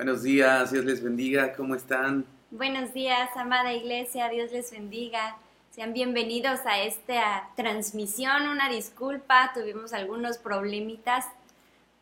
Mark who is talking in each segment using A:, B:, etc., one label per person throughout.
A: Buenos días, Dios les bendiga, ¿cómo están?
B: Buenos días, amada iglesia, Dios les bendiga. Sean bienvenidos a esta transmisión. Una disculpa, tuvimos algunos problemitas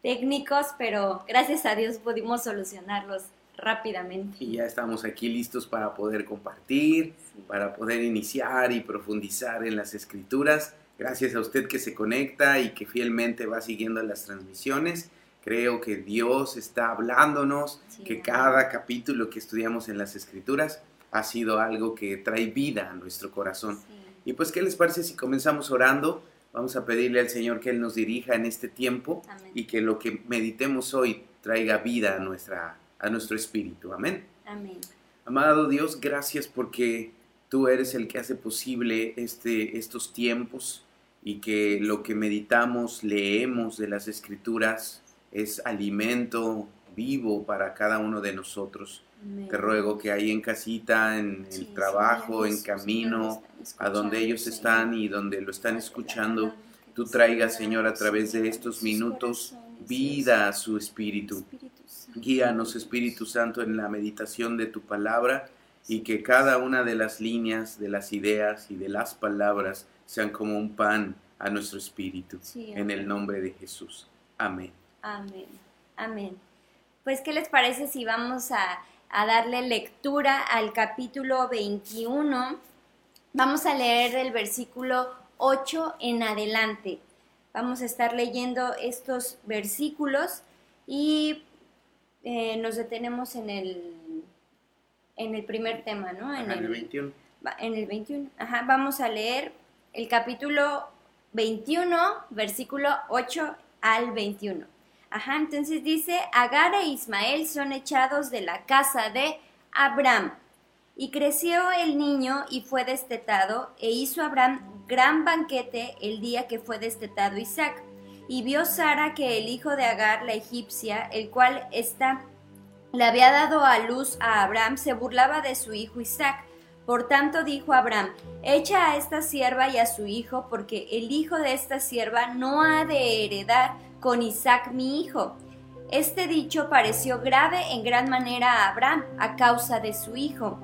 B: técnicos, pero gracias a Dios pudimos solucionarlos rápidamente.
A: Y ya estamos aquí listos para poder compartir, para poder iniciar y profundizar en las escrituras. Gracias a usted que se conecta y que fielmente va siguiendo las transmisiones. Creo que Dios está hablándonos, que cada capítulo que estudiamos en las escrituras ha sido algo que trae vida a nuestro corazón. Y pues, ¿qué les parece si comenzamos orando? Vamos a pedirle al Señor que Él nos dirija en este tiempo y que lo que meditemos hoy traiga vida a, nuestra, a nuestro espíritu. Amén.
B: Amén.
A: Amado Dios, gracias porque tú eres el que hace posible este, estos tiempos y que lo que meditamos, leemos de las escrituras es alimento vivo para cada uno de nosotros. Te ruego que ahí en casita, en el trabajo, en camino, a donde ellos están y donde lo están escuchando, tú traigas, Señor, a través de estos minutos vida a su espíritu. Guíanos, Espíritu Santo, en la meditación de tu palabra y que cada una de las líneas, de las ideas y de las palabras sean como un pan a nuestro espíritu. en el nombre de Jesús. Amén.
B: Amén. Amén. Pues, ¿qué les parece si vamos a, darle lectura al capítulo 21? Vamos a leer el versículo 8 en adelante. Vamos a estar leyendo estos versículos y eh, nos detenemos en el, en el primer tema, ¿no?
A: En, el, 21.
B: En el 21. Ajá, vamos a leer el capítulo 21, versículo 8 al 21. Ajá, entonces dice, Agar e Ismael son echados de la casa de Abraham. Y creció el niño y fue destetado, e hizo Abraham gran banquete el día que fue destetado Isaac. Y vio Sara que el hijo de Agar, la egipcia, el cual está, le había dado a luz a Abraham, se burlaba de su hijo Isaac. Por tanto dijo Abraham, echa a esta sierva y a su hijo, porque el hijo de esta sierva no ha de heredar con Isaac mi hijo. Este dicho pareció grave en gran manera a Abraham a causa de su hijo.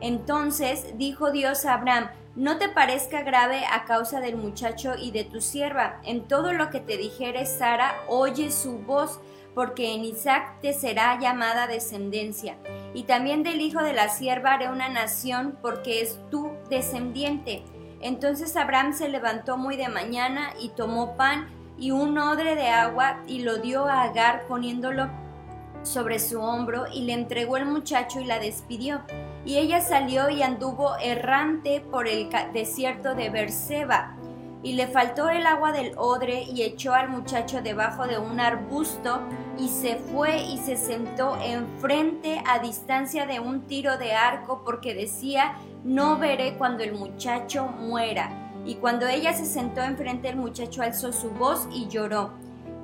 B: Entonces dijo Dios a Abraham, no te parezca grave a causa del muchacho y de tu sierva. En todo lo que te dijere Sara, oye su voz, porque en Isaac te será llamada descendencia. Y también del hijo de la sierva haré una nación, porque es tu descendiente. Entonces Abraham se levantó muy de mañana y tomó pan y un odre de agua y lo dio a Agar poniéndolo sobre su hombro y le entregó el muchacho y la despidió. Y ella salió y anduvo errante por el desierto de Berseba. Y le faltó el agua del odre y echó al muchacho debajo de un arbusto y se fue y se sentó enfrente a distancia de un tiro de arco porque decía, no veré cuando el muchacho muera. Y cuando ella se sentó enfrente el muchacho alzó su voz y lloró.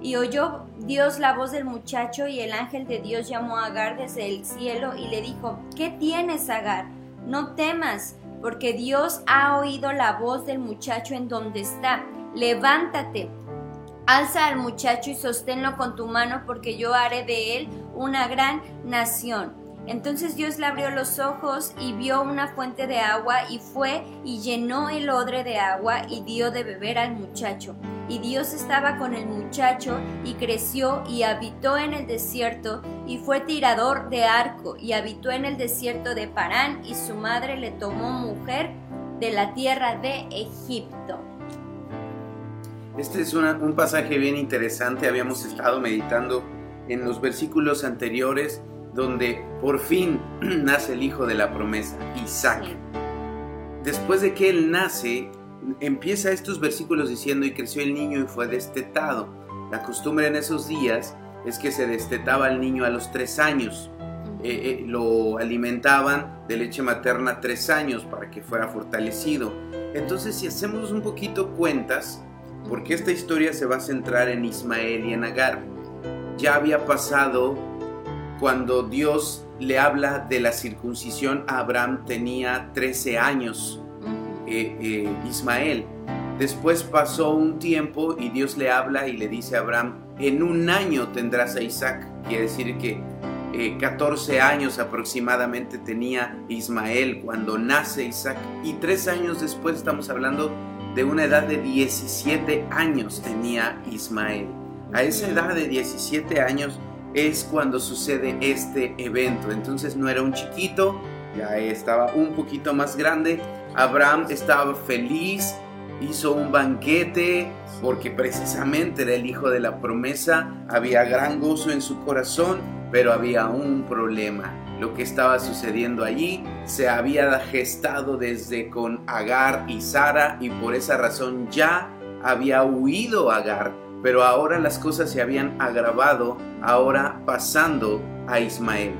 B: Y oyó Dios la voz del muchacho y el ángel de Dios llamó a Agar desde el cielo y le dijo, ¿qué tienes, Agar? No temas, porque Dios ha oído la voz del muchacho en donde está. Levántate, alza al muchacho y sosténlo con tu mano, porque yo haré de él una gran nación. Entonces Dios le abrió los ojos y vio una fuente de agua y fue y llenó el odre de agua y dio de beber al muchacho. Y Dios estaba con el muchacho y creció y habitó en el desierto y fue tirador de arco y habitó en el desierto de Parán y su madre le tomó mujer de la tierra de Egipto.
A: Este es un pasaje bien interesante, habíamos estado meditando en los versículos anteriores donde por fin nace el hijo de la promesa, Isaac. Después de que él nace, empieza estos versículos diciendo, y creció el niño y fue destetado. La costumbre en esos días es que se destetaba al niño a los tres años. Eh, eh, lo alimentaban de leche materna tres años para que fuera fortalecido. Entonces, si hacemos un poquito cuentas, porque esta historia se va a centrar en Ismael y en Agar, ya había pasado cuando Dios le habla de la circuncisión, Abraham tenía 13 años, eh, eh, Ismael. Después pasó un tiempo y Dios le habla y le dice a Abraham, en un año tendrás a Isaac. Quiere decir que 14 años aproximadamente tenía Ismael cuando nace Isaac y tres años después estamos hablando de una edad de 17 años tenía Ismael. A esa edad de 17 años es cuando sucede este evento. Entonces no era un chiquito, ya estaba un poquito más grande. Abraham estaba feliz, hizo un banquete porque precisamente era el hijo de la promesa, había gran gozo en su corazón, pero había un problema. Lo que estaba sucediendo allí se había gestado desde con Agar y Sara y por esa razón ya había huido Agar, pero ahora las cosas se habían agravado, ahora pasando a Ismael.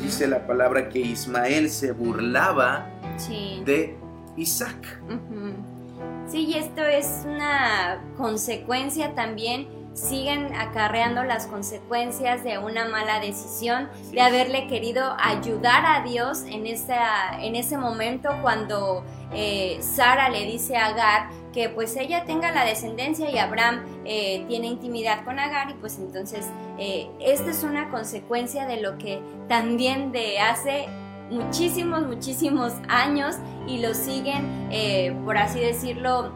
A: Dice la palabra que Ismael se burlaba de Isaac.
B: Sí, y esto es una consecuencia también, siguen acarreando las consecuencias de una mala decisión, de haberle querido ayudar a Dios en, esa, en ese momento cuando eh, Sara le dice a Agar que pues ella tenga la descendencia y Abraham eh, tiene intimidad con Agar y pues entonces eh, esta es una consecuencia de lo que también de hace muchísimos, muchísimos años y lo siguen, eh, por así decirlo,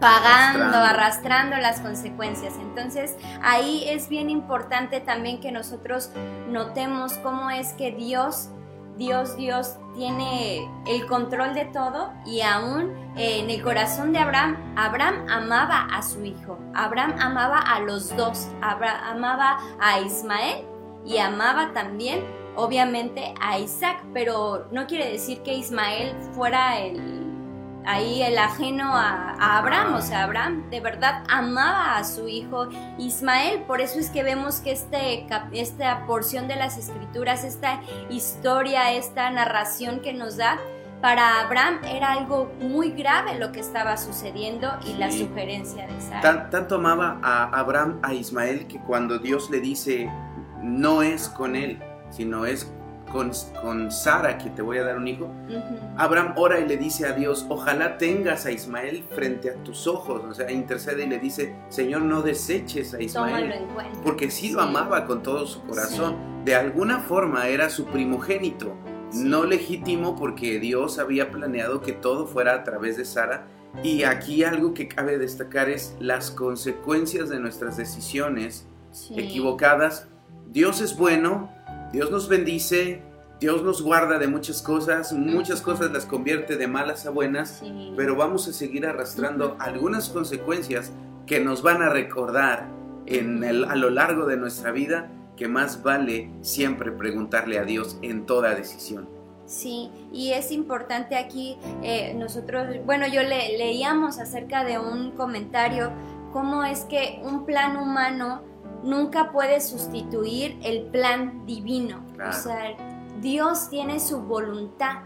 B: pagando, arrastrando. las consecuencias. Entonces ahí es bien importante también que nosotros notemos cómo es que Dios, Dios, Dios tiene el control de todo y aún eh, en el corazón de Abraham, Abraham amaba a su hijo, Abraham amaba a los dos, Abraham amaba a Ismael y amaba también obviamente a Isaac, pero no quiere decir que Ismael fuera el ahí el ajeno a, Abraham, o sea, Abraham de verdad amaba a su hijo Ismael, por eso es que vemos que este, esta porción de las escrituras, esta historia, esta narración que nos da, para Abraham era algo muy grave lo que estaba sucediendo y la sugerencia de Sara.
A: tanto amaba a Abraham a Ismael que cuando Dios le dice, no es con él, sino es con, con Sara que te voy a dar un hijo. Abraham ora y le dice a Dios, ojalá tengas a Ismael frente a tus ojos, o sea, intercede y le dice, Señor, no deseches a Ismael, porque sí lo amaba con todo su corazón, de alguna forma era su primogénito, no legítimo porque Dios había planeado que todo fuera a través de Sara. Y aquí algo que cabe destacar es las consecuencias de nuestras decisiones equivocadas. Dios es bueno, Dios nos bendice, Dios nos guarda de muchas cosas, muchas cosas las convierte de malas a buenas, pero vamos a seguir arrastrando algunas consecuencias que nos van a recordar en el, a lo largo de nuestra vida que más vale siempre preguntarle a Dios en toda decisión.
B: Sí, y es importante aquí, eh, nosotros, bueno, yo le, leíamos acerca de un comentario, cómo es que un plan humano nunca puede sustituir el plan divino. O sea, Dios tiene su voluntad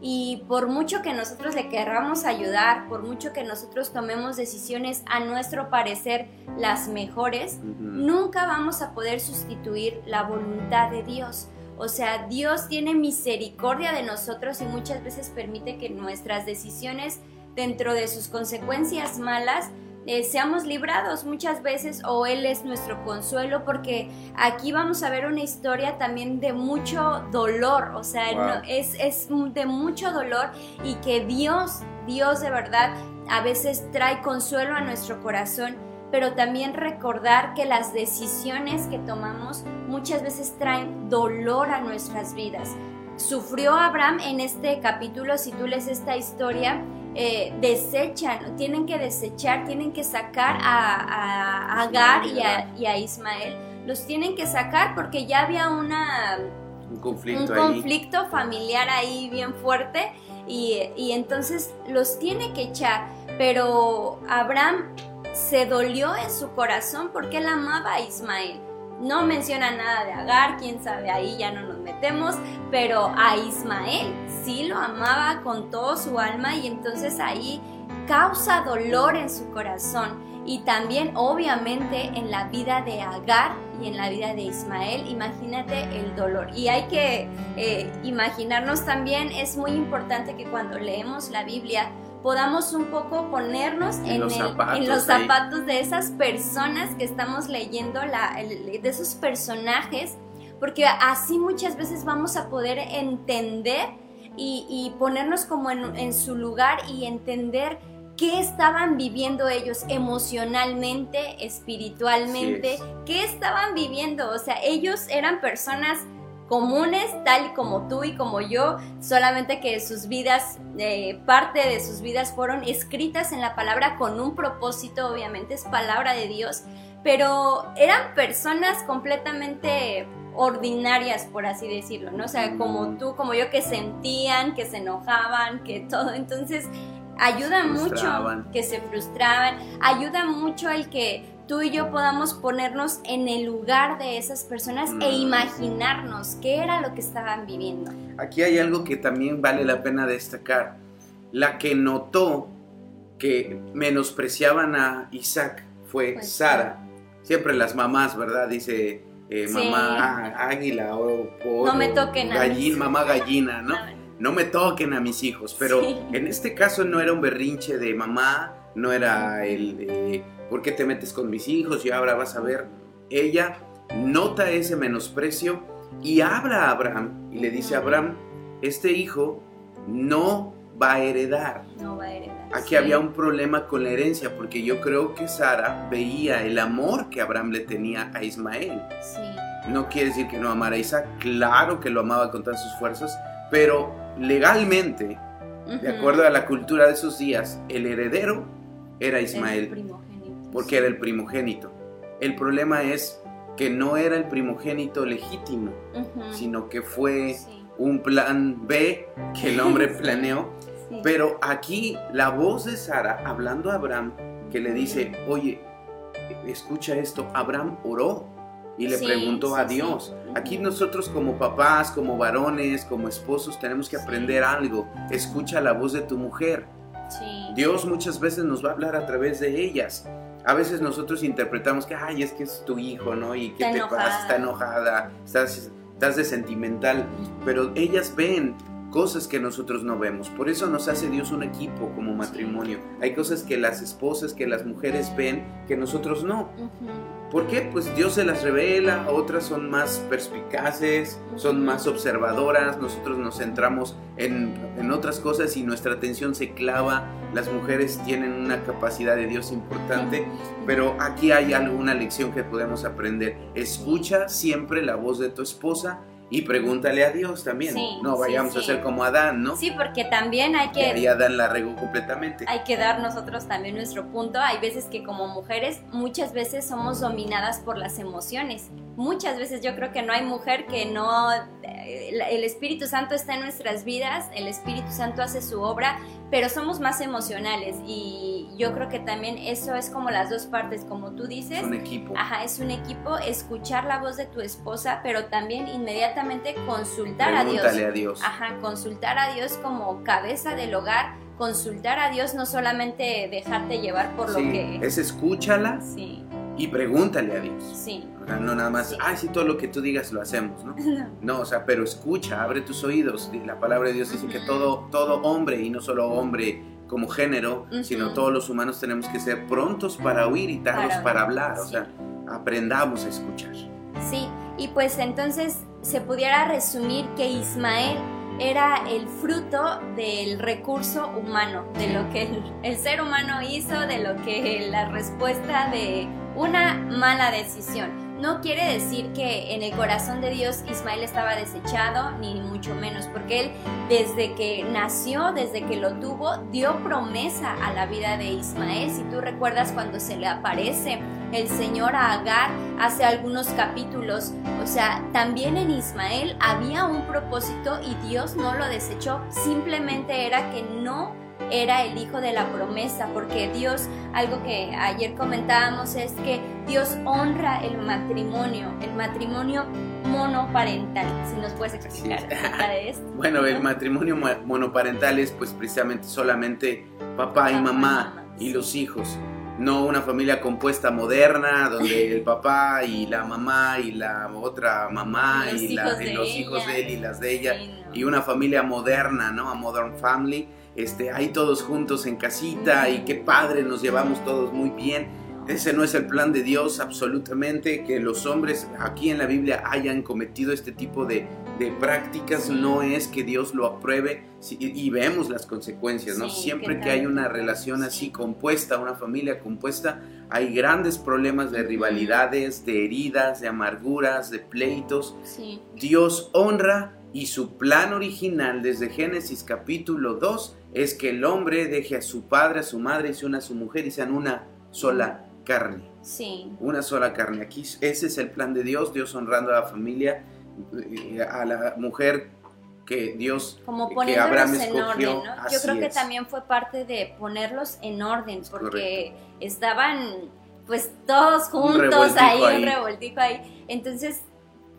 B: y por mucho que nosotros le querramos ayudar, por mucho que nosotros tomemos decisiones a nuestro parecer las mejores, nunca vamos a poder sustituir la voluntad de Dios. O sea, Dios tiene misericordia de nosotros y muchas veces permite que nuestras decisiones dentro de sus consecuencias malas eh, seamos librados muchas veces o Él es nuestro consuelo porque aquí vamos a ver una historia también de mucho dolor, o sea, es, es de mucho dolor y que Dios, Dios de verdad, a veces trae consuelo a nuestro corazón pero también recordar que las decisiones que tomamos muchas veces traen dolor a nuestras vidas. Sufrió Abraham en este capítulo, si tú lees esta historia, eh, desechan, tienen que desechar, tienen que sacar a, Agar y a, Ismael, los tienen que sacar porque ya había una,
A: un conflicto,
B: conflicto familiar ahí bien fuerte y, y entonces los tiene que echar, pero Abraham se dolió en su corazón porque él amaba a Ismael. No menciona nada de Agar, quién sabe, ahí ya no nos metemos, pero a Ismael sí lo amaba con todo su alma y entonces ahí causa dolor en su corazón y también obviamente en la vida de Agar y en la vida de Ismael, imagínate el dolor. Y hay que eh, imaginarnos también, es muy importante que cuando leemos la Biblia, podamos un poco ponernos en, los, zapatos, de esas personas que estamos leyendo, la, de esos personajes, porque así muchas veces vamos a poder entender y, ponernos como en, en su lugar y entender qué estaban viviendo ellos emocionalmente, espiritualmente, qué estaban viviendo. O sea, ellos eran personas comunes, tal y como tú y como yo, solamente que sus vidas, eh, parte de sus vidas fueron escritas en la palabra con un propósito, obviamente es palabra de Dios, pero eran personas completamente ordinarias, por así decirlo, ¿no? O sea, como tú, como yo, que sentían, que se enojaban, que todo. Entonces, ayuda mucho que se frustraban, ayuda mucho el que tú y yo podamos ponernos en el lugar de esas personas e imaginarnos qué era lo que estaban viviendo.
A: Aquí hay algo que también vale la pena destacar. La que notó que menospreciaban a Isaac fue pues, Sara. Siempre las mamás, ¿verdad? Dice eh, mamá águila o,
B: no me toquen
A: gallina, mamá gallina, ¿no? No me toquen a mis hijos, pero en este caso no era un berrinche de mamá, no era el de ¿por qué te metes con mis hijos? Y ahora vas a ver, ella nota ese menosprecio y habla a Abraham y le dice a Abraham, este hijo no va a heredar.
B: No va a heredar.
A: Aquí había un problema con la herencia porque yo creo que Sara veía el amor que Abraham le tenía a Ismael.
B: Sí.
A: No quiere decir que no amara a Isaac, claro que lo amaba con todas sus fuerzas, pero legalmente, de acuerdo a la cultura de esos días, el heredero era Ismael porque era el primogénito. El problema es que no era el primogénito legítimo, sino que fue un plan B que el hombre planeó. Pero aquí la voz de Sara hablando a Abraham, que le dice, oye, escucha esto, Abraham oró y le preguntó a Dios. Aquí nosotros como papás, como varones, como esposos, tenemos que aprender algo. Escucha la voz de tu mujer. Dios muchas veces nos va a hablar a través de ellas a veces nosotros interpretamos que, ay, es que es tu hijo, ¿no? Y que te pasa, está enojada, estás, estás de sentimental, pero ellas ven cosas que nosotros no vemos. Por eso nos hace Dios un equipo como matrimonio. Hay cosas que las esposas, que las mujeres ven que nosotros no. ¿Por qué? Pues Dios se las revela, otras son más perspicaces, son más observadoras, nosotros nos centramos en, en, otras cosas y nuestra atención se clava. Las mujeres tienen una capacidad de Dios importante, pero aquí hay alguna lección que podemos aprender. Escucha siempre la voz de tu esposa y pregúntale a Dios también. no vayamos a ser como Adán, ¿no?
B: Sí, porque también hay que...
A: Y Adán la regó completamente.
B: Hay que dar nosotros también nuestro punto. Hay veces que como mujeres muchas veces somos dominadas por las emociones. Muchas veces yo creo que no hay mujer que no... El Espíritu Santo está en nuestras vidas, el Espíritu Santo hace su obra, pero somos más emocionales y yo creo que también eso es como las dos partes, como tú dices. Es
A: un equipo.
B: Ajá, es un equipo, escuchar la voz de tu esposa, pero también inmediatamente consultar a Dios.
A: a Dios.
B: Ajá, consultar a Dios como cabeza del hogar, consultar a Dios, no solamente dejarte llevar por lo que...
A: Es escúchala.
B: Sí.
A: Y pregúntale a Dios.
B: Sí.
A: no nada más, ay, sí, todo lo que tú digas lo hacemos, ¿no? No, o sea, pero escucha, abre tus oídos. La palabra de Dios dice que todo, todo hombre, y no solo hombre como género, sino todos los humanos tenemos que ser prontos para oír y tardos para, hablar. O sea, aprendamos a escuchar.
B: Sí, y pues entonces se pudiera resumir que Ismael era el fruto del recurso humano, de lo que el, ser humano hizo, de lo que la respuesta de una mala decisión. No quiere decir que en el corazón de Dios Ismael estaba desechado, ni mucho menos, porque él desde que nació, desde que lo tuvo, dio promesa a la vida de Ismael. Si tú recuerdas cuando se le aparece el Señor a Agar hace algunos capítulos, o sea, también en Ismael había un propósito y Dios no lo desechó, simplemente era que no era el hijo de la promesa, porque Dios, algo que ayer comentábamos es que Dios honra el matrimonio, el matrimonio monoparental. Si nos puedes explicar acerca de esto.
A: bueno, el matrimonio monoparental es pues precisamente solamente papá, y mamá. y los hijos no una familia compuesta moderna donde el papá y la mamá y la otra mamá y, los hijos de él y las de ella y una familia moderna, ¿no? A modern family. Este, ahí todos juntos en casita y qué padre, nos llevamos todos muy bien. ese no es el plan de Dios absolutamente, que los hombres aquí en la Biblia hayan cometido este tipo de, de prácticas, no es que Dios lo apruebe y, vemos las consecuencias, ¿no? Siempre que hay una relación así compuesta, una familia compuesta, hay grandes problemas de rivalidades, de heridas, de amarguras, de pleitos. Dios honra y su plan original desde Génesis capítulo 2 es que el hombre deje a su padre, a su madre y se una a su mujer y sean una sola carne.
B: Sí.
A: Una sola carne. Aquí ese es el plan de Dios, Dios honrando a la familia, a la mujer que Dios
B: como ponerlos en orden, ¿no? Yo creo que también fue parte de ponerlos en orden porque estaban pues todos juntos ahí, ahí, un revoltijo ahí. Entonces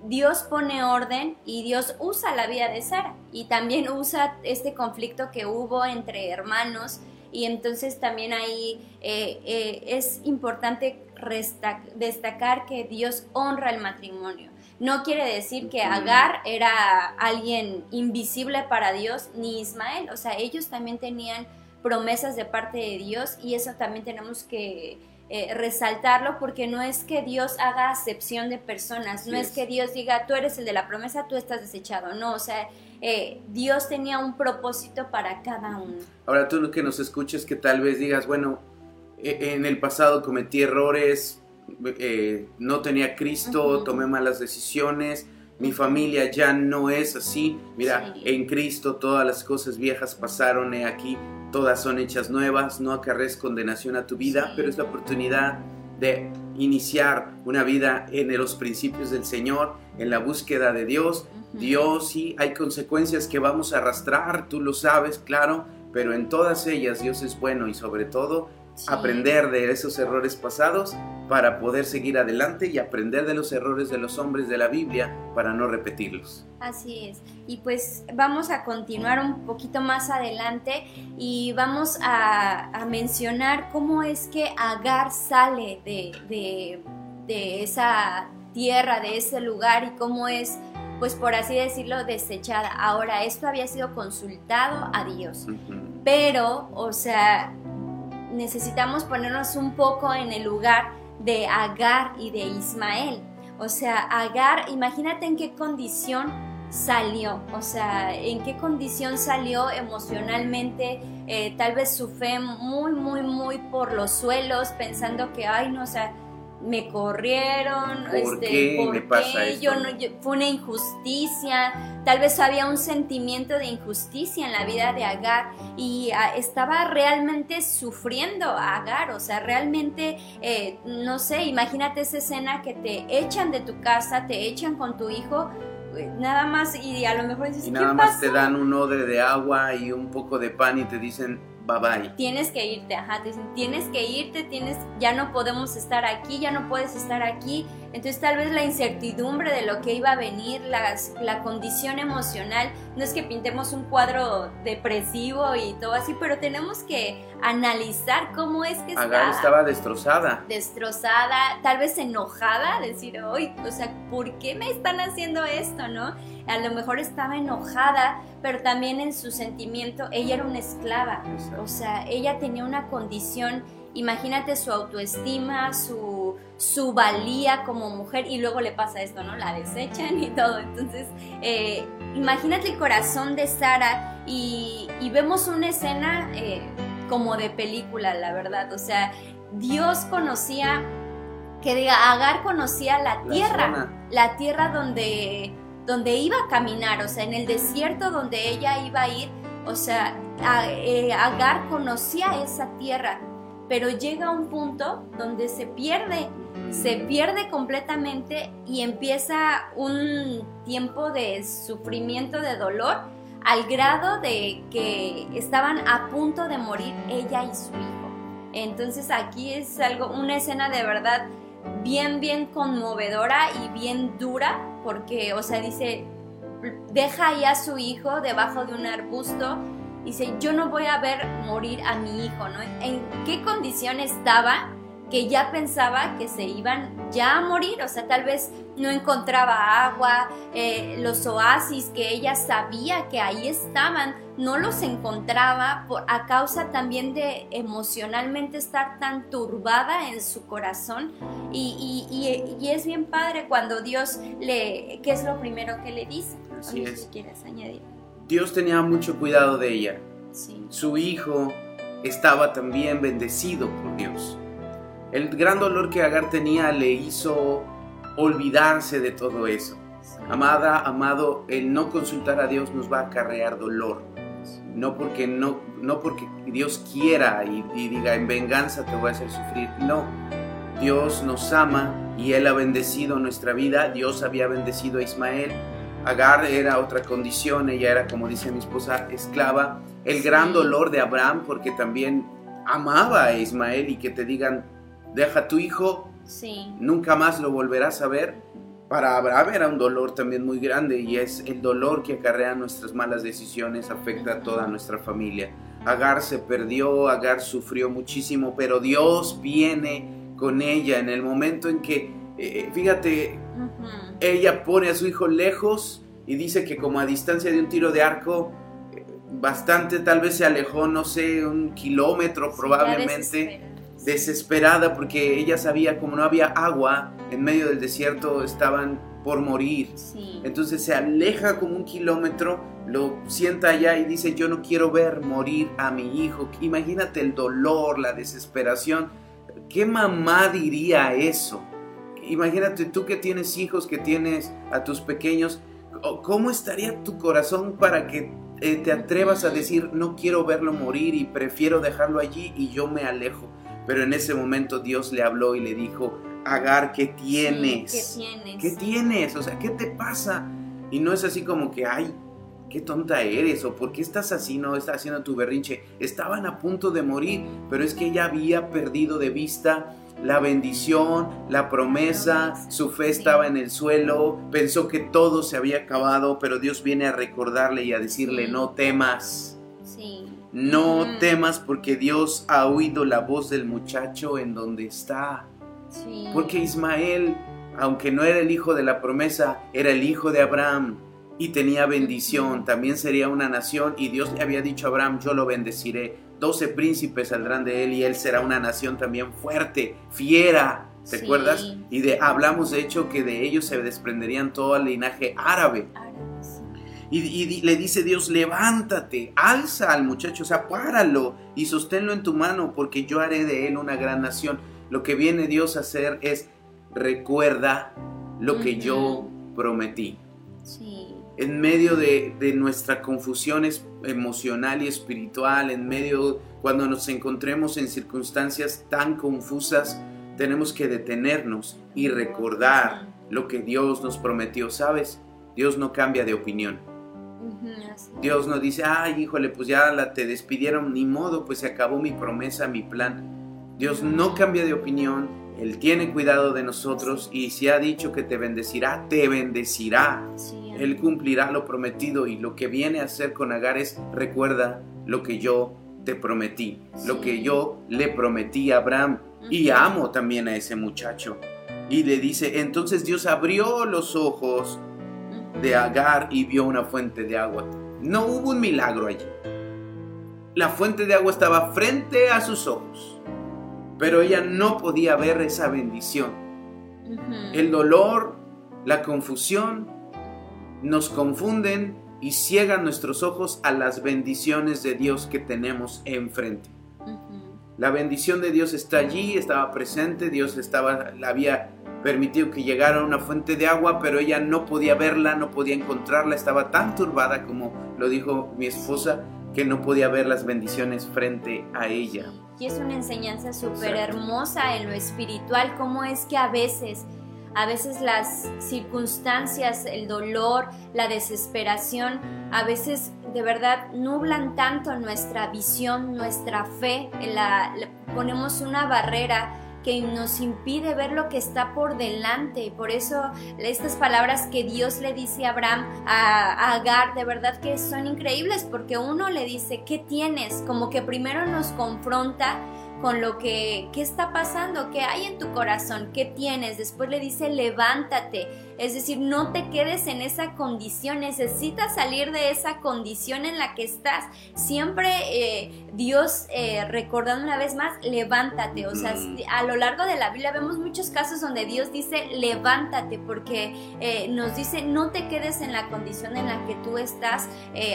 B: Dios pone orden y Dios usa la vida de Sara y también usa este conflicto que hubo entre hermanos y entonces también ahí eh, eh, es importante destacar que Dios honra el matrimonio. No quiere decir que Agar era alguien invisible para Dios ni Ismael, o sea, ellos también tenían promesas de parte de Dios y eso también tenemos que eh, resaltarlo porque no es que Dios haga acepción de personas, no es. que Dios diga, tú eres el de la promesa, tú estás desechado, no, o sea, eh, Dios tenía un propósito para cada uno.
A: Ahora tú lo que nos escuches que tal vez digas, bueno, e, en el pasado cometí errores, eh, no tenía Cristo, tomé malas decisiones, mi familia ya no es así. Mira, en Cristo todas las cosas viejas pasaron, he aquí, todas son hechas nuevas, no acarres condenación a tu vida, pero es la oportunidad de iniciar una vida en los principios del Señor, en la búsqueda de Dios. Dios sí, hay consecuencias que vamos a arrastrar, tú lo sabes, claro, pero en todas ellas Dios es bueno y sobre todo aprender de esos errores pasados para poder seguir adelante y aprender de los errores de los hombres de la Biblia para no repetirlos.
B: Así es. Y pues vamos a continuar un poquito más adelante y vamos a, mencionar cómo es que Agar sale de, esa tierra, de ese lugar y cómo es pues por así decirlo, desechada. Ahora, esto había sido consultado a Dios, pero, o sea, necesitamos ponernos un poco en el lugar de Agar y de Ismael. O sea, Agar, imagínate en qué condición salió, o sea, en qué condición salió emocionalmente, eh, tal vez su fe muy, muy, muy por los suelos, pensando que, ay, no, o sea, me corrieron,
A: ¿Por este, qué me pasa
B: Yo fue una injusticia, tal vez había un sentimiento de injusticia en la vida de Agar y ah, estaba realmente sufriendo a Agar, o sea, realmente, eh, no sé, imagínate esa escena que te echan de tu casa, te echan con tu hijo, eh, nada más y a lo mejor dices,
A: y nada más te dan un odre de agua y un poco de pan y te dicen bye bye.
B: Tienes que irte, ajá, te dicen, tienes que irte, tienes, ya no podemos estar aquí, ya no puedes estar aquí. Entonces tal vez la incertidumbre de lo que iba a venir, las, la condición emocional, no es que pintemos un cuadro depresivo y todo así, pero tenemos que analizar cómo es que
A: estaba. estaba destrozada.
B: Destrozada, tal vez enojada, decir, hoy, o sea, ¿por qué me están haciendo esto, no? a lo mejor estaba enojada, pero también en su sentimiento, ella era una esclava, o sea, ella tenía una condición, imagínate su autoestima, su, su valía como mujer y luego le pasa esto, ¿no? La desechan y todo, entonces, eh, imagínate el corazón de Sara y, vemos una escena eh, como de película, la verdad, o sea, Dios conocía que diga, Agar conocía la tierra, la tierra donde donde iba a caminar, o sea, en el desierto donde ella iba a ir, o sea, eh, Agar conocía esa tierra, pero llega un punto donde se pierde, se pierde completamente y empieza un tiempo de sufrimiento, de dolor, al grado de que estaban a punto de morir ella y su hijo. Entonces aquí es algo, una escena de verdad bien, bien conmovedora y bien dura, porque, o sea, dice, deja ahí a su hijo debajo de un arbusto, dice, yo no voy a ver morir a mi hijo, ¿no? ¿En qué condición estaba que ya pensaba que se iban ya a morir, o sea, tal vez no encontraba agua, eh, los oasis que ella sabía que ahí estaban, no los encontraba por, a causa también de emocionalmente estar tan turbada en su corazón. Y, y, es bien padre cuando Dios le, ¿qué es lo primero que le dice?
A: Así es. quieres añadir. Dios tenía mucho cuidado de ella. Su hijo estaba también bendecido por Dios. El gran dolor que Agar tenía le hizo olvidarse de todo eso. Amada, amado, el no consultar a Dios nos va a acarrear dolor. No porque, no, no porque Dios quiera y, y diga en venganza te voy a hacer sufrir. No, Dios nos ama y Él ha bendecido nuestra vida. Dios había bendecido a Ismael. Agar era otra condición, ella era, como dice mi esposa, esclava. El gran dolor de Abraham, porque también amaba a Ismael y que te digan, deja tu hijo, nunca más lo volverás a ver. Para Abraham era un dolor también muy grande y es el dolor que acarrea nuestras malas decisiones, afecta a toda nuestra familia. Agar se perdió, Agar sufrió muchísimo, pero Dios viene con ella en el momento en que, eh, fíjate, ella pone a su hijo lejos y dice que como a distancia de un tiro de arco, eh, bastante tal vez se alejó, no sé, un kilómetro probablemente desesperada porque ella sabía como no había agua en medio del desierto estaban por morir. Entonces se aleja como un kilómetro, lo sienta allá y dice yo no quiero ver morir a mi hijo. Imagínate el dolor, la desesperación. ¿Qué mamá diría eso? Imagínate tú que tienes hijos, que tienes a tus pequeños, ¿cómo estaría tu corazón para que eh, te atrevas a decir no quiero verlo morir y prefiero dejarlo allí y yo me alejo? Pero en ese momento Dios le habló y le dijo, Agar, ¿qué tienes?
B: ¿Qué tienes?
A: ¿Qué tienes? O sea, ¿qué te pasa? Y no es así como que, ay, qué tonta eres o por qué estás así, no estás haciendo tu berrinche. Estaban a punto de morir, pero es que ella había perdido de vista la bendición, la promesa, su fe estaba en el suelo, pensó que todo se había acabado, pero Dios viene a recordarle y a decirle, no temas no mm. temas porque Dios ha oído la voz del muchacho en donde está. Porque Ismael, aunque no era el hijo de la promesa, era el hijo de Abraham y tenía bendición. También sería una nación y Dios le había dicho a Abraham, yo lo bendeciré. Doce príncipes saldrán de él y él será una nación también fuerte, fiera. ¿Te acuerdas? Y de, hablamos de hecho que de ellos se desprenderían todo el linaje árabe. Y, le dice Dios, levántate, alza al muchacho, o sea, páralo y sosténlo en tu mano porque yo haré de él una gran nación. Lo que viene Dios a hacer es, recuerda lo que yo prometí. En medio de, de nuestra confusión emocional y espiritual, en medio cuando nos encontremos en circunstancias tan confusas, tenemos que detenernos y recordar lo que Dios nos prometió. ¿Sabes? Dios no cambia de opinión. Dios no dice, ay, híjole, pues ya la, te despidieron, ni modo, pues se acabó mi promesa, mi plan. Dios no cambia de opinión, Él tiene cuidado de nosotros y si ha dicho que te bendecirá, te bendecirá. Él cumplirá lo prometido y lo que viene a hacer con Agar es, recuerda lo que yo te prometí, lo que yo le prometí a Abraham y amo también a ese muchacho. Y le dice, entonces Dios abrió los ojos de Agar y vio una fuente de agua. No hubo un milagro allí. La fuente de agua estaba frente a sus ojos, pero ella no podía ver esa bendición. El dolor, la confusión, nos confunden y ciegan nuestros ojos a las bendiciones de Dios que tenemos enfrente. La bendición de Dios está allí, estaba presente, Dios estaba, la había permitió que llegara a una fuente de agua, pero ella no podía verla, no podía encontrarla, estaba tan turbada como lo dijo mi esposa, que no podía ver las bendiciones frente a ella.
B: Y es una enseñanza súper hermosa en lo espiritual, cómo es que a veces, a veces las circunstancias, el dolor, la desesperación, a veces de verdad nublan tanto nuestra visión, nuestra fe, ponemos una barrera que nos impide ver lo que está por delante. Por eso estas palabras que Dios le dice a Abraham, a, Agar, de verdad que son increíbles, porque uno le dice, ¿qué tienes? Como que primero nos confronta con lo que, ¿qué está pasando? ¿Qué hay en tu corazón? ¿Qué tienes? Después le dice, levántate. Es decir, no te quedes en esa condición, necesitas salir de esa condición en la que estás. Siempre eh, Dios, eh, recordando una vez más, levántate. O sea, a lo largo de la Biblia vemos muchos casos donde Dios dice, levántate, porque eh, nos dice, no te quedes en la condición en la que tú estás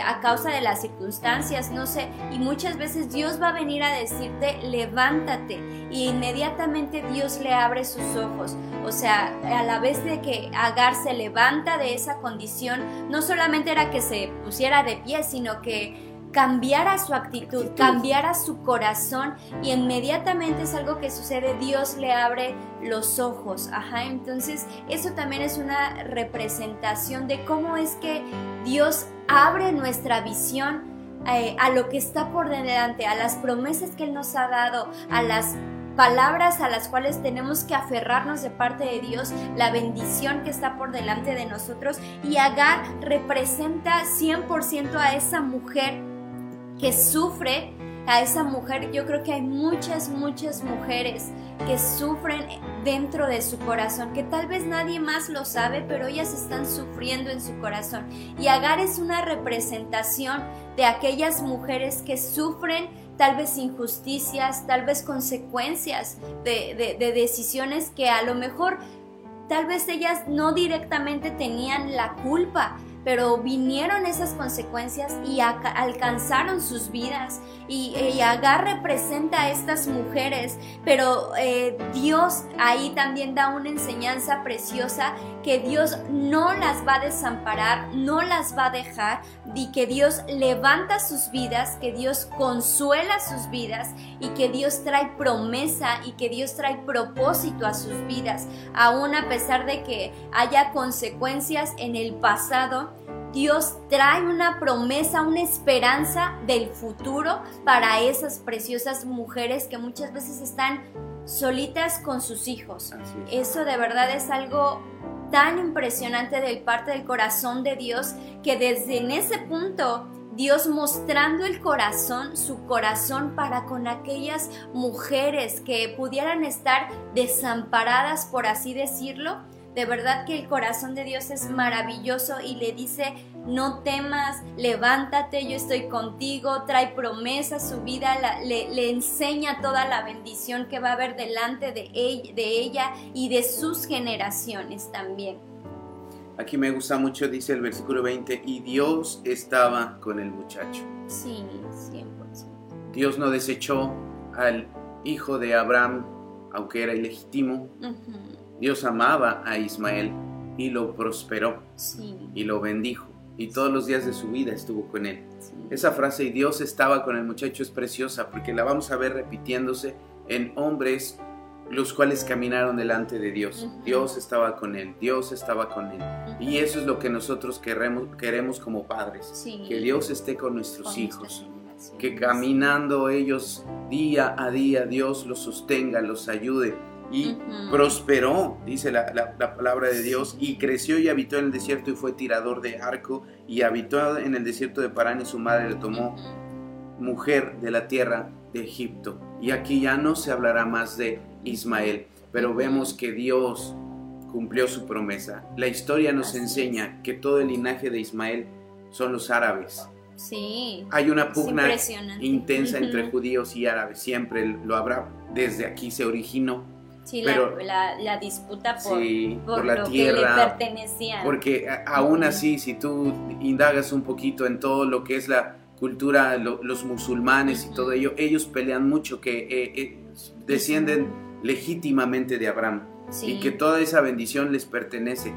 B: a causa de las circunstancias, no sé. Y muchas veces Dios va a venir a decirte, levántate. Y inmediatamente Dios le abre sus ojos. O sea, a la vez de que Agar se levanta de esa condición, no solamente era que se pusiera de pie, sino que cambiara su actitud, cambiara su corazón y inmediatamente es algo que sucede, Dios le abre los ojos, ajá, entonces eso también es una representación de cómo es que Dios abre nuestra visión eh, a lo que está por delante, a las promesas que Él nos ha dado, a las palabras a las cuales tenemos que aferrarnos de parte de Dios, la bendición que está por delante de nosotros. Y Agar representa 100% a esa mujer que sufre, a esa mujer, yo creo que hay muchas, muchas mujeres que sufren dentro de su corazón, que tal vez nadie más lo sabe, pero ellas están sufriendo en su corazón. Y Agar es una representación de aquellas mujeres que sufren tal vez injusticias, tal vez consecuencias de, decisiones que a lo mejor tal vez ellas no directamente tenían la culpa, pero vinieron esas consecuencias y alcanzaron sus vidas. Y, Agar representa a estas mujeres, pero eh, Dios ahí también da una enseñanza preciosa que Dios no las va a desamparar, no las va a dejar, y que Dios levanta sus vidas, que Dios consuela sus vidas y que Dios trae promesa y que Dios trae propósito a sus vidas, aún a pesar de que haya consecuencias en el pasado Dios trae una promesa, una esperanza del futuro para esas preciosas mujeres que muchas veces están solitas con sus hijos. Eso de verdad es algo tan impresionante del parte del corazón de Dios que desde en ese punto Dios mostrando el corazón, su corazón para con aquellas mujeres que pudieran estar desamparadas, por así decirlo, de verdad que el corazón de Dios es maravilloso y le dice, no temas, levántate, yo estoy contigo, trae promesa su vida, le, enseña toda la bendición que va a haber delante de ella, de ella y de sus generaciones también.
A: Aquí me gusta mucho, dice el versículo 20, y Dios estaba con el muchacho.
B: Sí, 100%.
A: Dios no desechó al hijo de Abraham, aunque era ilegítimo. Dios amaba a Ismael y lo prosperó y lo bendijo y todos los días de su vida estuvo con él. Esa frase y Dios estaba con el muchacho es preciosa porque la vamos a ver repitiéndose en hombres los cuales caminaron delante de Dios. Dios estaba con él, Dios estaba con él. Y eso es lo que nosotros queremos, queremos como padres, que Dios esté con nuestros hijos, que caminando ellos día a día Dios los sostenga, los ayude y prosperó, dice la, palabra de Dios, y creció y habitó en el desierto y fue tirador de arco y habitó en el desierto de Parán y su madre le tomó mujer de la tierra de Egipto. Y aquí ya no se hablará más de Ismael, pero vemos que Dios cumplió su promesa. La historia nos enseña que todo el linaje de Ismael son los árabes.
B: Sí.
A: Hay una pugna intensa entre judíos y árabes, siempre lo habrá, desde aquí se originó
B: Sí, la, disputa por, la lo tierra, que le pertenecía.
A: Porque aún así, si tú indagas un poquito en todo lo que es la cultura, los musulmanes y todo ello, ellos pelean mucho que eh, eh, descienden legítimamente de Abraham y que toda esa bendición les pertenece.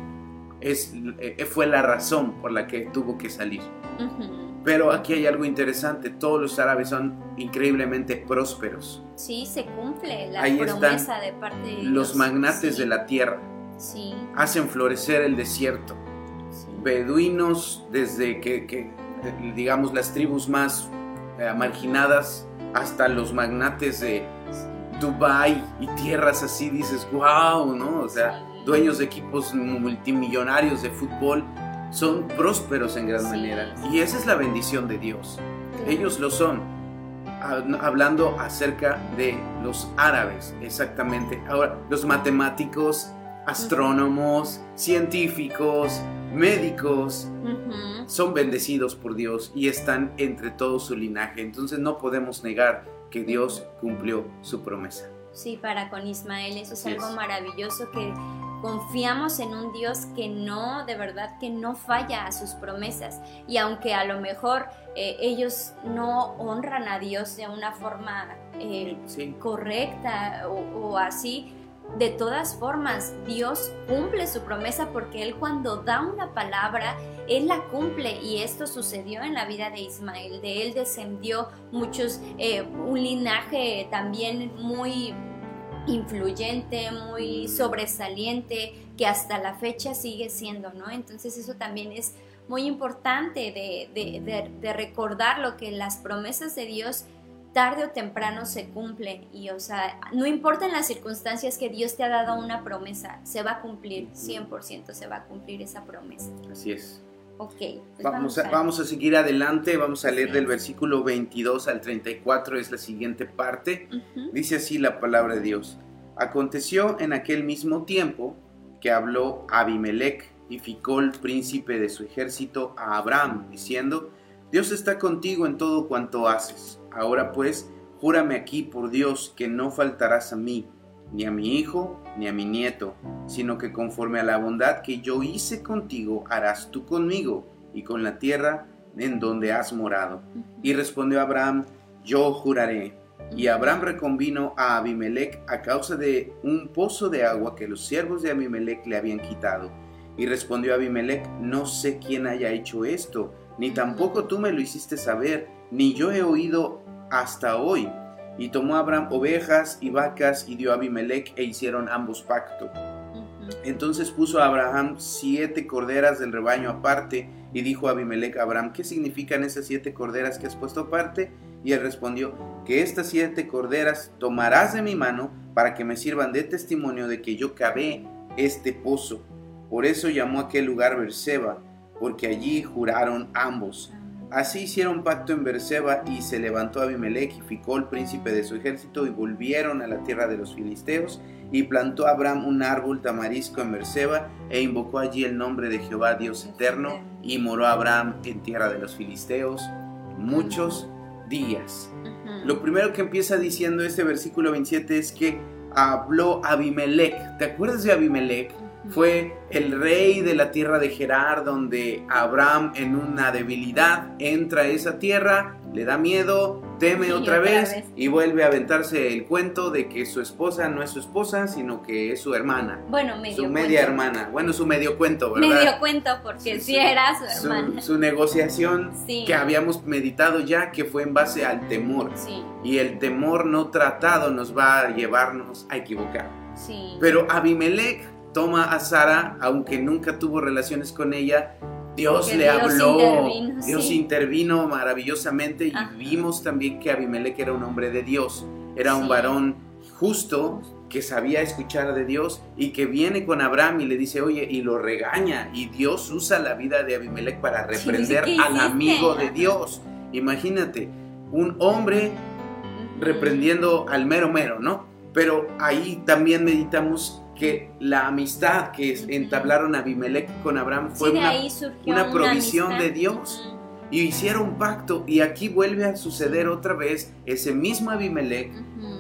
A: Es, eh, fue la razón por la que tuvo que salir. Pero aquí hay algo interesante, todos los árabes son increíblemente prósperos.
B: Sí, se cumple la promesa de parte de Dios.
A: Los magnates de la tierra
B: sí.
A: hacen florecer el desierto. Beduinos desde que, digamos, las tribus más eh, marginadas hasta los magnates de Dubai y tierras así, dices, wow, ¿no? O sea, dueños de equipos multimillonarios de fútbol son prósperos en gran manera. Y esa es la bendición de Dios. Ellos lo son. hablando acerca de los árabes, exactamente. Ahora, los matemáticos, astrónomos, científicos, médicos, son bendecidos por Dios y están entre todo su linaje. Entonces no podemos negar que Dios cumplió su promesa.
B: Sí, para con Ismael eso es algo maravilloso que confiamos en un Dios que no, de verdad que no falla a sus promesas. Y aunque a lo mejor eh, ellos no honran a Dios de una forma eh, correcta o, así, de todas formas, Dios cumple su promesa porque Él cuando da una palabra, Él la cumple y esto sucedió en la vida de Ismael. De Él descendió muchos, eh, un linaje también muy influyente, muy sobresaliente, que hasta la fecha sigue siendo, ¿no? Entonces eso también es muy importante de, recordar lo que las promesas de Dios tarde o temprano se cumplen y o sea, no importa en las circunstancias que Dios te ha dado una promesa, se va a cumplir, 100% se va a cumplir esa promesa.
A: Así es.
B: Ok.
A: Pues vamos, a, vamos a seguir adelante, vamos a leer del versículo 22 al 34, es la siguiente parte. Dice así la palabra de Dios. Aconteció en aquel mismo tiempo que habló Abimelech y Ficol, príncipe de su ejército, a Abraham, diciendo, Dios está contigo en todo cuanto haces. Ahora pues, júrame aquí por Dios que no faltarás a mí, ni a mi hijo, ni a mi nieto, sino que conforme a la bondad que yo hice contigo, harás tú conmigo y con la tierra en donde has morado. Y respondió Abraham, yo juraré. Y Abraham reconvino a Abimelech a causa de un pozo de agua que los siervos de Abimelech le habían quitado. Y respondió Abimelech, no sé quién haya hecho esto, ni tampoco tú me lo hiciste saber, ni yo he oído hasta hoy. Y tomó Abraham ovejas y vacas y dio a Abimelech e hicieron ambos pacto. Entonces puso a Abraham siete corderas del rebaño aparte y dijo a Abimelech a Abraham, ¿qué significan esas siete corderas que has puesto aparte? Y él respondió, que estas siete corderas tomarás de mi mano para que me sirvan de testimonio de que yo cavé este pozo. Por eso llamó aquel lugar Berseba, porque allí juraron ambos. Así hicieron pacto en Berseba y se levantó Abimelech y Ficol, príncipe de su ejército, y volvieron a la tierra de los filisteos. Y plantó Abraham un árbol tamarisco en Berseba e invocó allí el nombre de Jehová Dios eterno. Y moró Abraham en tierra de los filisteos muchos días. Lo primero que empieza diciendo este versículo 27 es que habló Abimelech. ¿Te acuerdas de Abimelech? Fue el rey de la tierra de Gerar, donde Abraham en una debilidad entra a esa tierra, le da miedo, teme otra, vez, y vuelve a aventarse el cuento de que su esposa no es su esposa, sino que es su hermana.
B: Bueno, medio
A: Su media hermana. Bueno, su medio cuento, ¿verdad?
B: Medio cuento, porque sí, era su hermana.
A: Su, negociación que habíamos meditado ya, que fue en base al temor. Y el temor no tratado nos va a llevarnos a equivocar. Pero Abimelech toma a Sara, aunque nunca tuvo relaciones con ella, Dios le habló, Dios intervino maravillosamente y vimos también que Abimelech era un hombre de Dios, era un varón justo que sabía escuchar de Dios y que viene con Abraham y le dice, oye, y lo regaña y Dios usa la vida de Abimelech para reprender al amigo de Dios. Imagínate, un hombre reprendiendo al mero mero, ¿no? Pero ahí también meditamos que la amistad que entablaron Abimelech con Abraham fue una, provisión de Dios. Y hicieron un pacto y aquí vuelve a suceder otra vez ese mismo Abimelech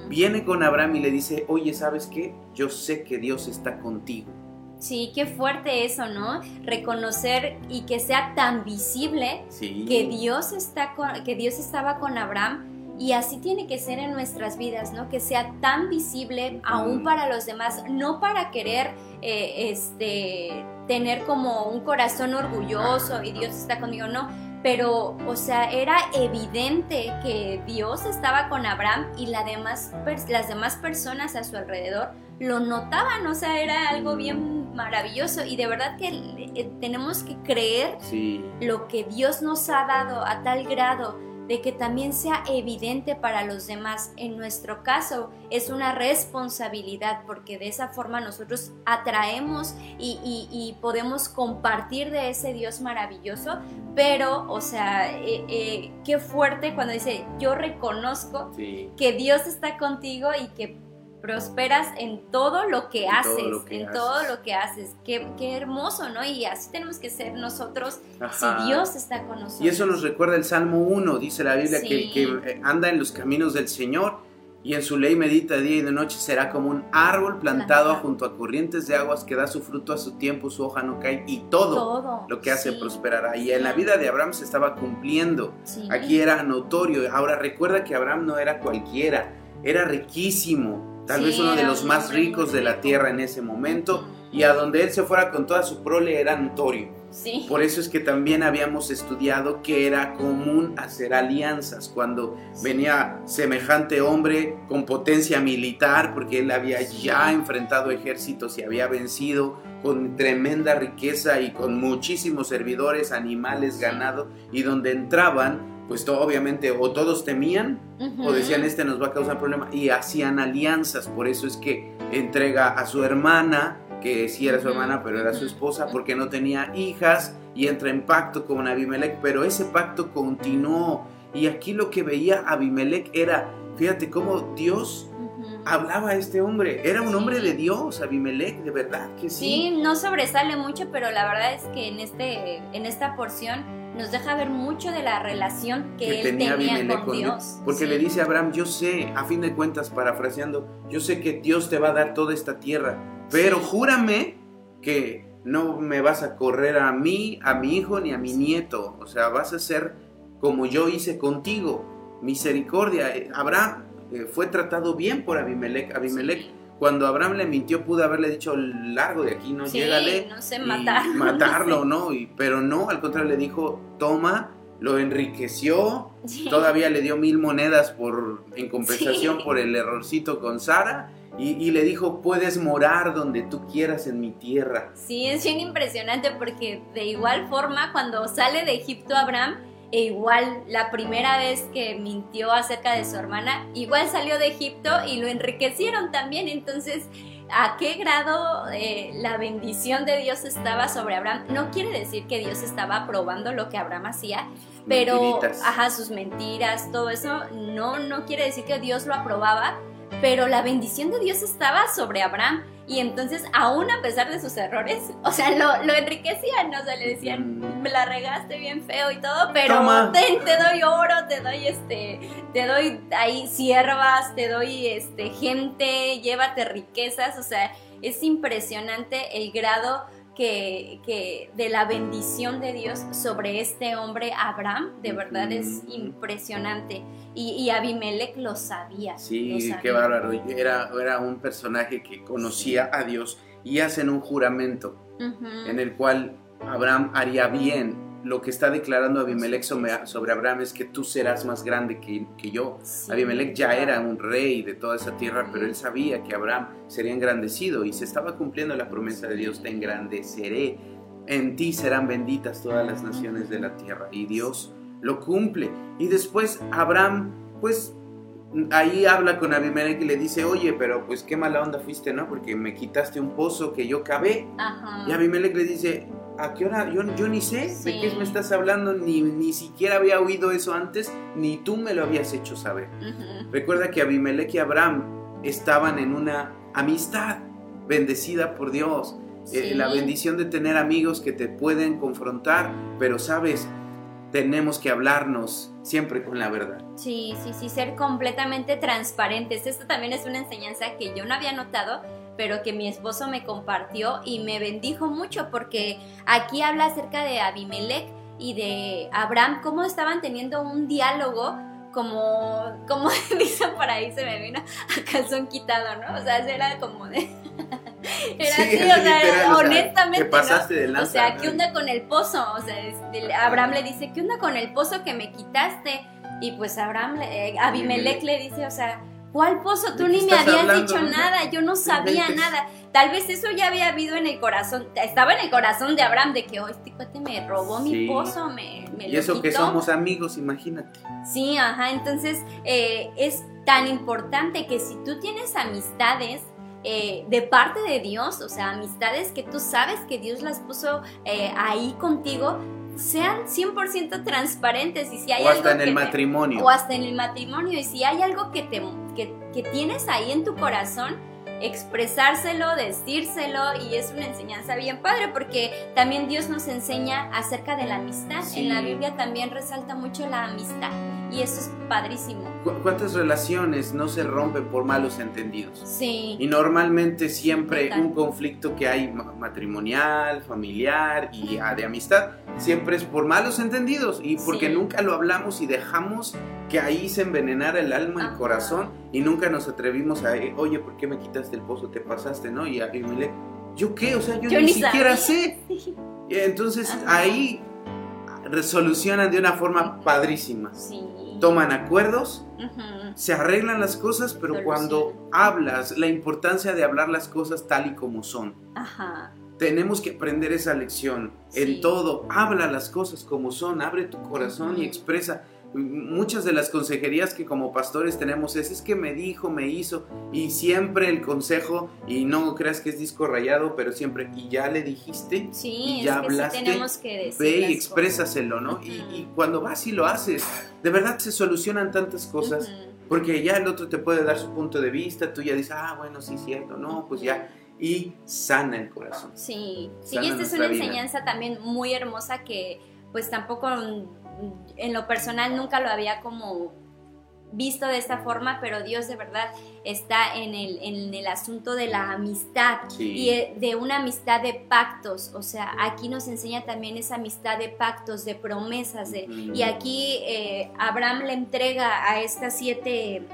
A: viene con Abraham y le dice, oye, ¿sabes qué? Yo sé que Dios está contigo.
B: Sí, qué fuerte eso, ¿no? Reconocer y que sea tan visible que Dios está que Dios estaba con Abraham y así tiene que ser en nuestras vidas, ¿no? Que sea tan visible aún para los demás, no para querer eh, este, tener como un corazón orgulloso y Dios está conmigo, no. Pero, o sea, era evidente que Dios estaba con Abraham y la demás, las demás personas a su alrededor lo notaban, o sea, era algo bien maravilloso. Y de verdad que eh, tenemos que creer lo que Dios nos ha dado a tal grado de que también sea evidente para los demás. En nuestro caso es una responsabilidad porque de esa forma nosotros atraemos y, podemos compartir de ese Dios maravilloso, pero, o sea, eh, eh, qué fuerte cuando dice, yo reconozco que Dios está contigo y que prosperas en todo lo que haces, en todo lo que haces. Qué, hermoso, ¿no? Y así tenemos que ser nosotros si Dios está con nosotros.
A: Y eso nos recuerda el Salmo 1, dice la Biblia, que, que eh, anda en los caminos del Señor y en su ley medita día y de noche, será como un árbol plantado junto a corrientes de aguas que da su fruto a su tiempo, su hoja no cae y todo, lo que hace prosperará. Y en la vida de Abraham se estaba cumpliendo. Aquí era notorio. Ahora recuerda que Abraham no era cualquiera, era riquísimo tal vez uno de los más ricos de la tierra en ese momento, y a donde él se fuera con toda su prole era notorio. Sí. Por eso es que también habíamos estudiado que era común hacer alianzas cuando venía semejante hombre con potencia militar, porque él había ya enfrentado ejércitos y había vencido con tremenda riqueza y con muchísimos servidores, animales, ganado, y donde entraban pues todo, obviamente o todos temían o decían este nos va a causar problema y hacían alianzas, por eso es que entrega a su hermana, que sí era su hermana pero era su esposa porque no tenía hijas y entra en pacto con Abimelech, pero ese pacto continuó. Y aquí lo que veía Abimelech era, fíjate cómo Dios hablaba a este hombre. Era un hombre de Dios, Abimelech, de verdad que sí.
B: Sí, no sobresale mucho, pero la verdad es que en, este, en esta porción nos deja ver mucho de la relación que, él tenía, con, Dios.
A: Porque le dice a Abraham, yo sé, a fin de cuentas, parafraseando, yo sé que Dios te va a dar toda esta tierra, pero júrame que no me vas a correr a mí, a mi hijo, ni a mi nieto. O sea, vas a ser como yo hice contigo. Misericordia. Abraham eh, fue tratado bien por Abimelech. Abimelech cuando Abraham le mintió, pudo haberle dicho largo de aquí, no sí,
B: no sé, matar,
A: matarlo, ¿no? Y, pero no, al contrario, le dijo, toma, lo enriqueció, todavía le dio mil monedas por, en compensación por el errorcito con Sara. Y, y, le dijo, puedes morar donde tú quieras en mi tierra.
B: Sí, es bien impresionante porque de igual forma cuando sale de Egipto Abraham, e igual la primera vez que mintió acerca de su hermana, igual salió de Egipto y lo enriquecieron también. Entonces, ¿a qué grado eh, la bendición de Dios estaba sobre Abraham? No quiere decir que Dios estaba aprobando lo que Abraham hacía, pero, ajá, sus mentiras, todo eso, no, no quiere decir que Dios lo aprobaba, pero la bendición de Dios estaba sobre Abraham. Y entonces, aún a pesar de sus errores, o sea, lo, lo enriquecían, ¿no? O sea, le decían, mm. me la regaste bien feo y todo, pero te, doy oro, te doy este, te doy ahí siervas, te doy este gente, llévate riquezas, o sea, es impresionante el grado que, de la bendición de Dios sobre este hombre Abraham, de verdad es impresionante. Y, y Abimelech lo sabía.
A: Sí, qué bárbaro. Era, era un personaje que conocía a Dios y hacen un juramento en el cual Abraham haría bien lo que está declarando Abimelech sobre, Abraham es que tú serás más grande que, yo. Abimelech ya era un rey de toda esa tierra, pero él sabía que Abraham sería engrandecido y se estaba cumpliendo la promesa de Dios, te engrandeceré, en ti serán benditas todas las naciones de la tierra. Y Dios lo cumple. Y después Abraham, pues ahí habla con Abimelech y le dice, oye, pero pues qué mala onda fuiste, ¿no? Porque me quitaste un pozo que yo cavé. Y Abimelech le dice, ¿a qué hora? Yo, yo ni sé de qué me estás hablando, ni, ni siquiera había oído eso antes, ni tú me lo habías hecho saber. Recuerda que Abimelech y Abraham estaban en una amistad bendecida por Dios. Eh, la bendición de tener amigos que te pueden confrontar, pero sabes, tenemos que hablarnos siempre con la verdad.
B: Sí, sí, sí, ser completamente transparentes. Esto también es una enseñanza que yo no había notado pero que mi esposo me compartió y me bendijo mucho porque aquí habla acerca de Abimelech y de Abraham, cómo estaban teniendo un diálogo como, como dicen por ahí, se me vino a calzón quitado, ¿no? O sea, era como de... Era así, o sea, honestamente.
A: pasaste ¿no?
B: o sea, ¿qué onda con el pozo? O sea, Abraham le dice, ¿qué onda con el pozo que me quitaste? Y pues Abraham, eh, Abimelech le dice, o sea, ¿Cuál pozo? Tú
A: ¿De
B: ni me habías
A: hablando?
B: dicho nada, yo no sabía nada. Tal vez eso ya había habido en el corazón, estaba en el corazón de Abraham, de que, oh, este cuate me robó
A: Sí.
B: mi pozo, me, me
A: Y
B: lo
A: eso que
B: quitó".
A: somos amigos, imagínate.
B: Sí, ajá, entonces eh, es tan importante que si tú tienes amistades eh, de parte de Dios, o sea, amistades que tú sabes que Dios las puso eh, ahí contigo, sean 100% transparentes y si hay
A: o hasta
B: algo
A: en el
B: te-
A: matrimonio.
B: o hasta en el matrimonio. Y si hay algo que, te, que, que tienes ahí en tu corazón, expresárselo, decírselo y es una enseñanza bien padre porque también Dios nos enseña acerca de la amistad.
A: Sí.
B: En la Biblia también resalta mucho la amistad y eso es padrísimo.
A: ¿Cu- ¿Cuántas relaciones no se rompen por malos entendidos?
B: Sí.
A: Y normalmente siempre
B: Total.
A: un conflicto que hay ma- matrimonial, familiar y de amistad, siempre es por malos entendidos y porque
B: Sí.
A: nunca lo hablamos y dejamos que ahí se envenenara el alma, el
B: Ajá.
A: corazón y nunca nos atrevimos a, eh, oye, ¿por qué me quitaste el pozo? Te pasaste, ¿no? Y a Abimelech, ¿yo qué? O sea, yo,
B: Yo
A: ni,
B: ni
A: siquiera sé. Entonces
B: Ajá.
A: ahí resolucionan de una forma padrísima.
B: Sí.
A: Toman acuerdos, se arreglan las cosas, pero cuando hablas, la importancia de hablar las cosas tal y como son.
B: Ajá.
A: Tenemos que aprender esa lección
B: Sí.
A: en todo. Habla las cosas como son, abre tu corazón y expresa. Muchas de las consejerías que como pastores tenemos es, es que me dijo, me hizo, y siempre el consejo, y no creas que es disco rayado, pero siempre, y ya le dijiste,
B: Sí,
A: y
B: es
A: ya
B: que sí
A: hablaste,
B: tenemos que decir
A: ve y exprésaselo, ¿no?
B: Ujú.
A: Y, y cuando vas y lo haces, de verdad se solucionan tantas cosas.
B: Ujú.
A: Porque ya el otro te puede dar su punto de vista, tú ya dices, ah, bueno, sí, cierto, no, pues ya. Y sana el corazón.
B: Sí, sí, y esta es una
A: vida.
B: enseñanza también muy hermosa que pues tampoco en lo personal nunca lo había como visto de esta forma, pero Dios de verdad está en el, en el asunto de la amistad
A: Sí.
B: y eh, de una amistad de pactos, o sea, aquí nos enseña también esa amistad de pactos, de promesas, de, y aquí eh, Abraham le entrega a estas siete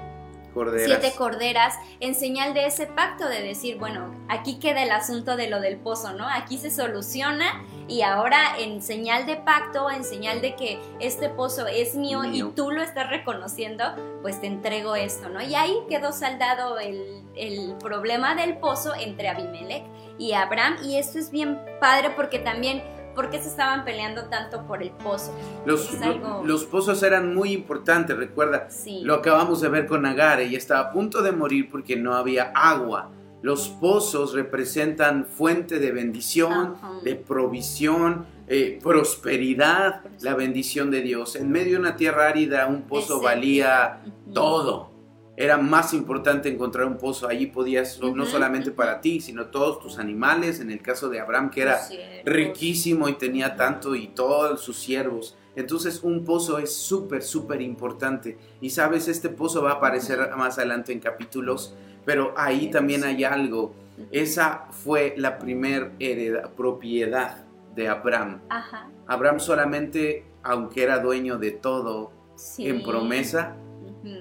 A: Corderas.
B: siete corderas en señal de ese pacto de decir, bueno, aquí queda el asunto de lo del pozo, ¿no? Aquí se soluciona y ahora en señal de pacto, en señal de que este pozo es mío,
A: Mío.
B: y tú lo estás reconociendo, pues te entrego esto, ¿no? Y ahí quedó saldado el, el problema del pozo entre Abimelech y Abraham y esto es bien padre porque también, ¿por qué se estaban peleando tanto por el pozo?
A: Los,
B: algo-
A: los pozos eran muy importantes, recuerda.
B: Sí.
A: Lo acabamos de ver con Agar, ella estaba a punto de morir porque no había agua. Los pozos representan fuente de bendición,
B: Ajá.
A: de provisión, eh, prosperidad, la bendición de Dios. En medio de una tierra árida, un pozo valía todo. Era más importante encontrar un pozo. Allí podías, no solamente para ti, sino todos tus animales. En el caso de Abraham, que era riquísimo y tenía tanto y todos sus siervos. Entonces un pozo es súper, súper importante. Y sabes, este pozo va a aparecer más adelante en capítulos, pero ahí también hay algo. Esa fue la primer hereda- propiedad de Abraham.
B: Ajá.
A: Abraham solamente, aunque era dueño de todo
B: Sí.
A: en promesa,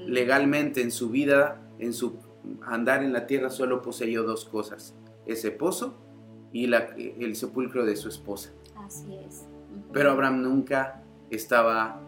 A: legalmente en su vida, en su andar en la tierra, solo poseyó dos cosas. Ese pozo y la- el sepulcro de su esposa.
B: Así es.
A: Pero Abraham nunca estaba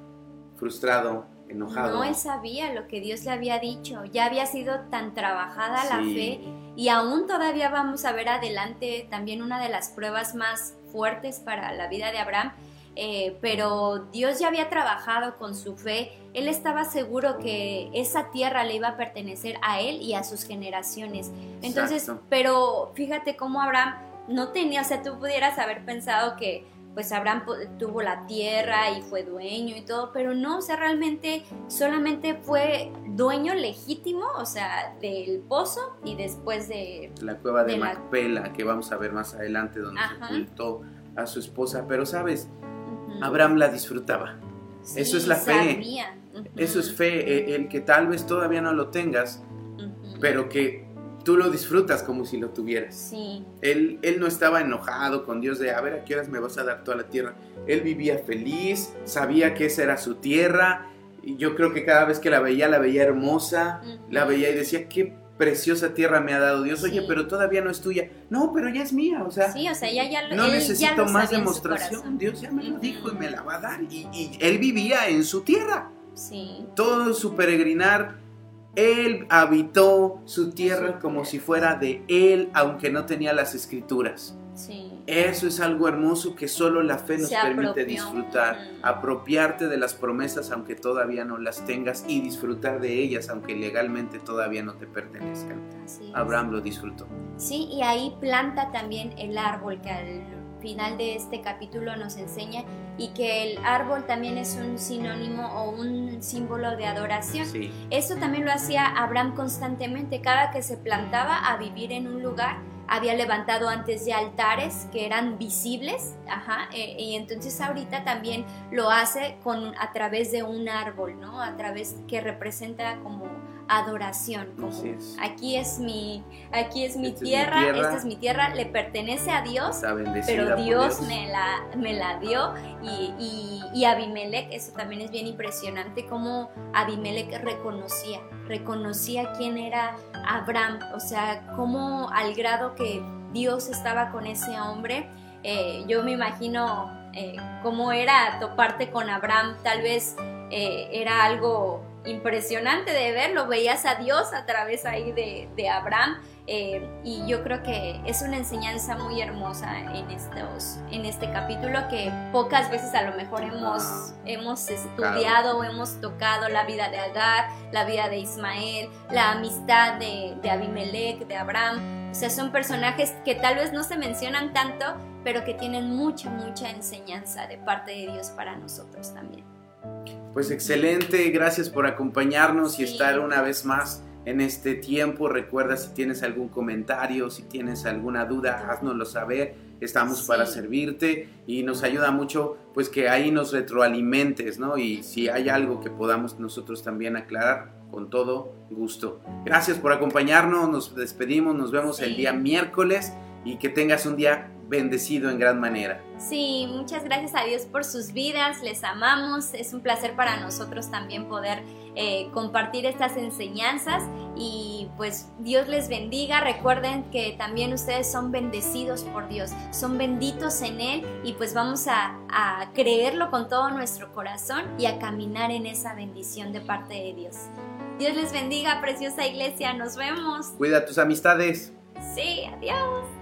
A: frustrado, enojado.
B: No, él sabía lo que Dios le había dicho. Ya había sido tan trabajada la fe y aún todavía vamos a ver adelante también una de las pruebas más fuertes para la vida de Abraham. eh, pero Dios ya había trabajado con su fe. Él estaba seguro que esa tierra le iba a pertenecer a él y a sus generaciones. Entonces,
A: Exacto.
B: pero fíjate cómo Abraham no tenía, o sea, tú pudieras haber pensado que pues Abraham tuvo la tierra y fue dueño y todo, pero no, o sea, realmente solamente fue dueño legítimo, o sea, del pozo y después de...
A: La cueva de,
B: de la-
A: Macpela, que vamos a ver más adelante, donde
B: Ajá.
A: se ocultó a su esposa. Pero sabes. Abraham la disfrutaba. eso es la fe.
B: Ujú.
A: Eso es fe, eh, el que tal vez todavía no lo tengas, pero que tú lo disfrutas como si lo tuvieras.
B: Sí,
A: Él, él no estaba enojado con Dios de, a ver, ¿a qué horas me vas a dar toda la tierra? Él vivía feliz, sabía que esa era su tierra. Y yo creo que cada vez que la veía, la veía hermosa,
B: Ujú.
A: la veía y decía, qué preciosa tierra me ha dado Dios. Oye,
B: Sí.
A: pero todavía no es tuya. No, pero ya es mía, o sea,
B: sí, o sea, ya, ya,
A: no
B: él ya
A: necesito
B: lo
A: más demostración. Dios ya me lo dijo y me la va a dar. Y, y él vivía en su tierra.
B: Sí,
A: Todo su peregrinar Él habitó su tierra como si fuera de Él, aunque no tenía las escrituras. Eso es algo hermoso que solo la fe nos permite disfrutar, apropiarte de las promesas aunque todavía no las tengas y disfrutar de ellas aunque legalmente todavía no te pertenezcan. Abraham lo disfrutó.
B: Sí, y ahí planta también el árbol que al final de este capítulo nos enseña y que el árbol también es un sinónimo o un símbolo de adoración. Eso también lo hacía Abraham constantemente, cada que se plantaba a vivir en un lugar había levantado antes de altares que eran visibles, ajá, eh, y entonces ahorita también lo hace con, a través de un árbol, ¿no? A través que representa como adoración. aquí es mi, aquí es mi, tierra, esta es mi tierra, le pertenece a Dios, pero Dios, Me, la, me la dio y, y, y, Abimelech, eso también es bien impresionante, como Abimelech reconocía, reconocía quién era Abraham, o sea, como al grado que Dios estaba con ese hombre, eh, yo me imagino eh, cómo era toparte con Abraham, tal vez eh, era algo impresionante de ver, lo veías a Dios a través ahí de, Abraham eh, y yo creo que es una enseñanza muy hermosa en, estos, en este capítulo que pocas veces a lo mejor hemos, hemos estudiado o hemos tocado la vida de Agar, la vida de Ismael, la amistad de, de Abimelech, de Abraham. O sea, son personajes que tal vez no se mencionan tanto, pero que tienen mucha, mucha enseñanza de parte de Dios para nosotros también.
A: Pues excelente, gracias por acompañarnos y estar una vez más en este tiempo. Recuerda si tienes algún comentario, si tienes alguna duda, háznoslo saber. Estamos para servirte y nos ayuda mucho pues que ahí nos retroalimentes, ¿no? Y si hay algo que podamos nosotros también aclarar, con todo gusto. Gracias por acompañarnos, nos despedimos, nos vemos el día miércoles y que tengas un día bendecido en gran manera.
B: Sí, muchas gracias a Dios por sus vidas, les amamos, es un placer para nosotros también poder eh, compartir estas enseñanzas y pues Dios les bendiga, recuerden que también ustedes son bendecidos por Dios, son benditos en Él y pues vamos a, a creerlo con todo nuestro corazón y a caminar en esa bendición de parte de Dios. Dios les bendiga, preciosa iglesia, nos vemos.
A: Cuida tus amistades.
B: Sí, adiós.